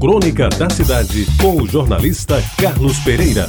Crônica da Cidade, com o jornalista Carlos Pereira.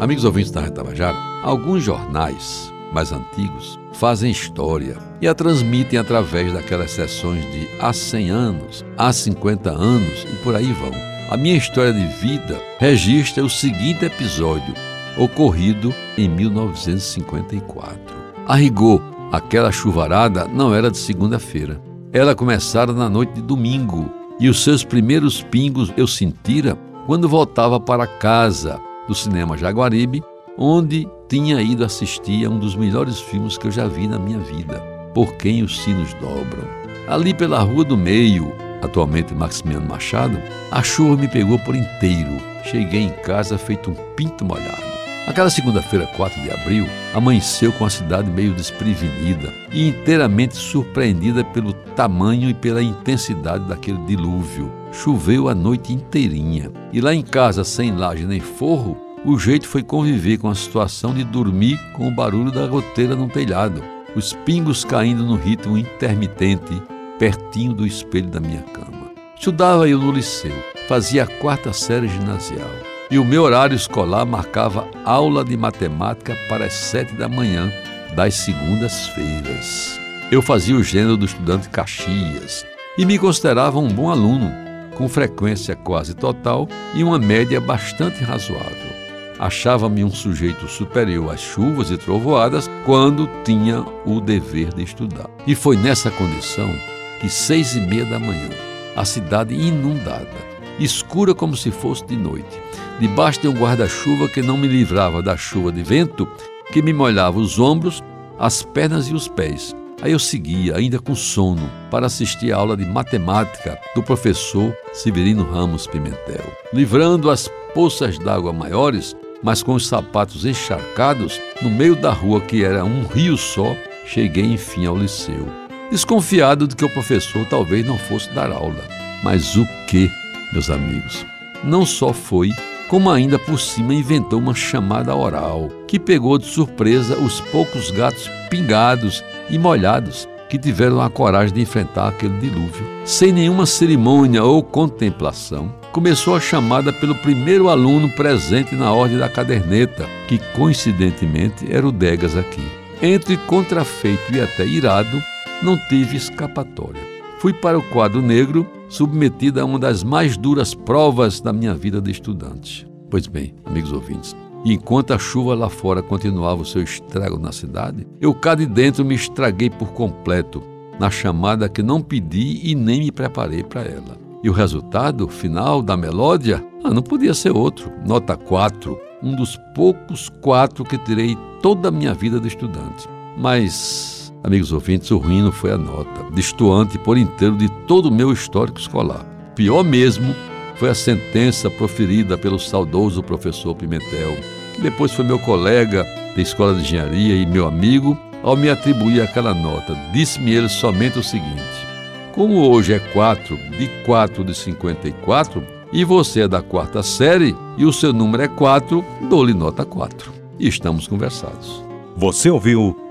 Amigos ouvintes da Retabajara, alguns jornais mais antigos fazem história e a transmitem através daquelas sessões de há 100 anos, há 50 anos e por aí vão. A minha história de vida registra o seguinte episódio, ocorrido em 1954. A rigor, aquela chuvarada não era de segunda-feira. Ela começara na noite de domingo e os seus primeiros pingos eu sentira quando voltava para casa do cinema Jaguaribe, onde tinha ido assistir a um dos melhores filmes que eu já vi na minha vida, Por Quem os Sinos Dobram. Ali pela Rua do Meio, atualmente Maximiano Machado, a chuva me pegou por inteiro. Cheguei em casa feito um pinto molhado. Aquela segunda-feira, 4 de abril, amanheceu com a cidade meio desprevenida e inteiramente surpreendida pelo tamanho e pela intensidade daquele dilúvio. Choveu a noite inteirinha e lá em casa, sem laje nem forro, o jeito foi conviver com a situação de dormir com o barulho da goteira no telhado, os pingos caindo no ritmo intermitente, pertinho do espelho da minha cama. Estudava eu no liceu, fazia a quarta série ginasial e o meu horário escolar marcava aula de matemática para as sete da manhã das segundas-feiras. Eu fazia o gênero do estudante Caxias e me considerava um bom aluno, com frequência quase total e uma média bastante razoável. Achava-me um sujeito superior às chuvas e trovoadas quando tinha o dever de estudar. E foi nessa condição que, seis e meia da manhã, a cidade inundada, escura como se fosse de noite, debaixo de um guarda-chuva que não me livrava da chuva de vento que me molhava os ombros, as pernas e os pés. Aí eu seguia, ainda com sono, para assistir a aula de matemática do professor Severino Ramos Pimentel. Livrando as poças d'água maiores, mas com os sapatos encharcados, no meio da rua que era um rio só, cheguei enfim ao liceu. Desconfiado de que o professor talvez não fosse dar aula. Mas o que, meus amigos? Não só foi como ainda por cima inventou uma chamada oral, que pegou de surpresa os poucos gatos pingados e molhados que tiveram a coragem de enfrentar aquele dilúvio. Sem nenhuma cerimônia ou contemplação, começou a chamada pelo primeiro aluno presente na ordem da caderneta, que coincidentemente era o Degas aqui. Entre contrafeito e até irado, não tive escapatória. Fui para o quadro negro submetida a uma das mais duras provas da minha vida de estudante. Pois bem, amigos ouvintes, enquanto a chuva lá fora continuava o seu estrago na cidade, eu cá de dentro me estraguei por completo na chamada que não pedi e nem me preparei para ela. E o resultado final da melódia ah, não podia ser outro, nota 4, um dos poucos quatro que tirei toda a minha vida de estudante. Mas Amigos ouvintes, o ruim não foi a nota, destoante por inteiro de todo o meu histórico escolar. Pior mesmo foi a sentença proferida pelo saudoso professor Pimentel, que depois foi meu colega da escola de engenharia e meu amigo, ao me atribuir aquela nota. Disse-me ele somente o seguinte: Como hoje é 4 de 4 de 54 e você é da quarta série e o seu número é 4, dou-lhe nota 4. E estamos conversados. Você ouviu